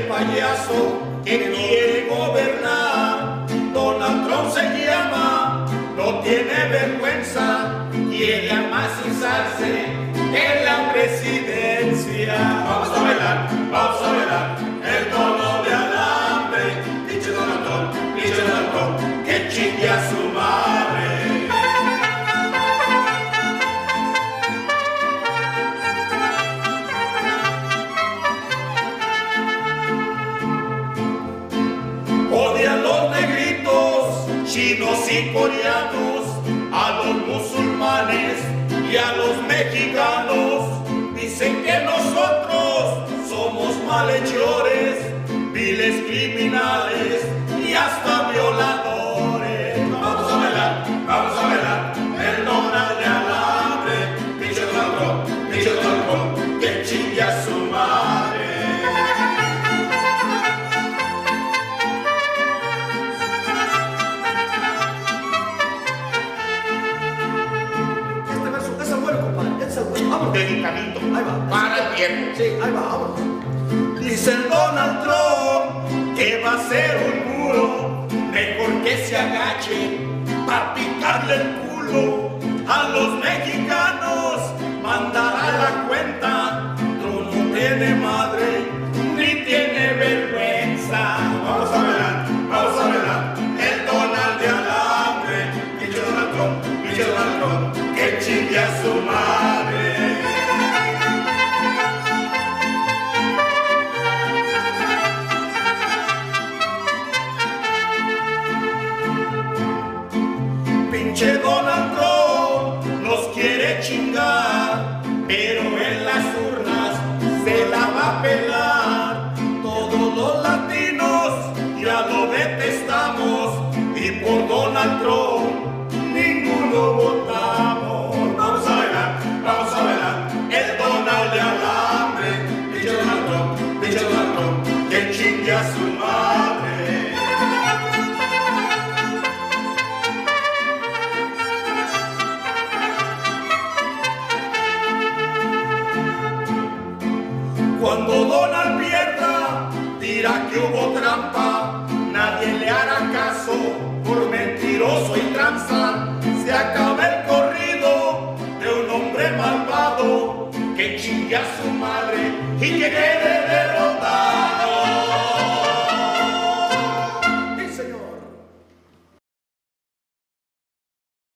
payaso que quiere gobernar. Donald Trump se llama, no tiene vergüenza, quiere amacizarse y coreanos, a los musulmanes y a los mexicanos. Dicen que nosotros somos malhechores, Dedicadito Ahí va. para el viejo. Sí, ahí va, vámonos. Dice el Donald Trump que va a ser un muro, mejor que se agache para picarle el culo a los mexicanos, Pinche Donald Trump nos quiere chingar, pero en las urnas se la va a pelar. Todos los latinos ya lo detestamos y por Donald Trump ninguno votamos. Vamos a bailar, vamos a bailar, el Donald de alambre, pinche Donald Trump, pinche Donald Trump, que chingue a su madre. Cuando Donald pierda, dirá que hubo trampa, nadie le hará caso por mentiroso y tranza. Se acaba el corrido de un hombre malvado que chingue a su madre y que quede